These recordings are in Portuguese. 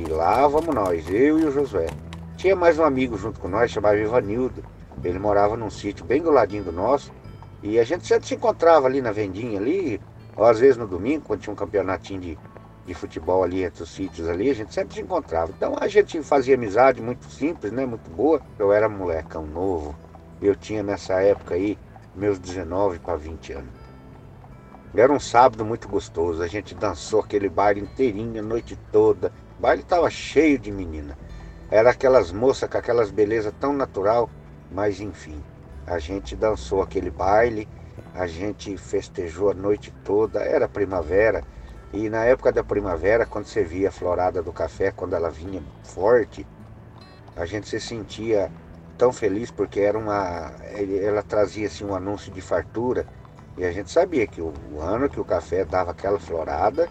E lá vamos nós, eu e o Josué. Tinha mais um amigo junto com nós, chamava Ivanildo. Ele morava num sítio bem do ladinho do nosso. E a gente sempre se encontrava ali na vendinha ali, ou às vezes no domingo, quando tinha um campeonatinho de, de futebol ali entre os sítios ali, a gente sempre se encontrava. Então a gente fazia amizade muito simples, né? Muito boa. Eu era molecão novo. Eu tinha nessa época aí meus 19 para 20 anos. Era um sábado muito gostoso. A gente dançou aquele baile inteirinho a noite toda. O baile estava cheio de menina. Era aquelas moças com aquelas belezas tão natural, mas enfim, a gente dançou aquele baile, a gente festejou a noite toda, era primavera, e na época da primavera, quando você via a florada do café, quando ela vinha forte, a gente se sentia tão feliz porque era uma. Ela trazia assim, um anúncio de fartura e a gente sabia que o, o ano que o café dava aquela florada,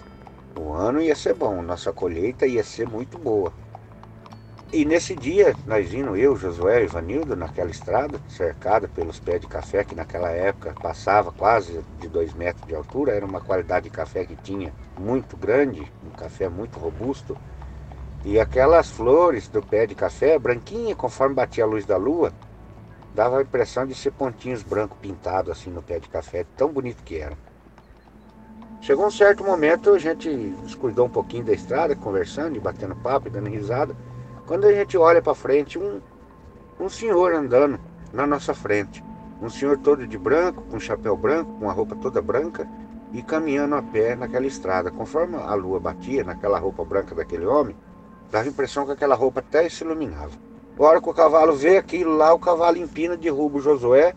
o ano ia ser bom, nossa colheita ia ser muito boa. E nesse dia, nós indo, eu, Josué e Ivanildo, naquela estrada, cercada pelos pés de café, que naquela época passava quase de dois metros de altura, era uma qualidade de café que tinha muito grande, um café muito robusto. E aquelas flores do pé de café, branquinha, conforme batia a luz da lua, Dava a impressão de ser pontinhos brancos pintados assim no pé de café, tão bonito que era. Chegou um certo momento, a gente descuidou um pouquinho da estrada, conversando e batendo papo e dando risada. Quando a gente olha para frente, um, um senhor andando na nossa frente. Um senhor todo de branco, com chapéu branco, com a roupa toda branca e caminhando a pé naquela estrada. Conforme a lua batia naquela roupa branca daquele homem, dava a impressão que aquela roupa até se iluminava. A hora que o cavalo vê aquilo lá, o cavalo empina, derruba o Josué.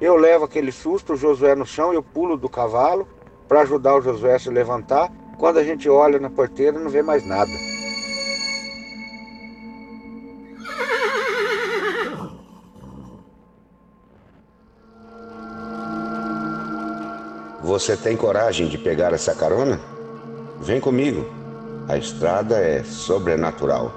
Eu levo aquele susto, o Josué no chão, eu pulo do cavalo para ajudar o Josué a se levantar. Quando a gente olha na porteira, não vê mais nada. Você tem coragem de pegar essa carona? Vem comigo. A estrada é sobrenatural.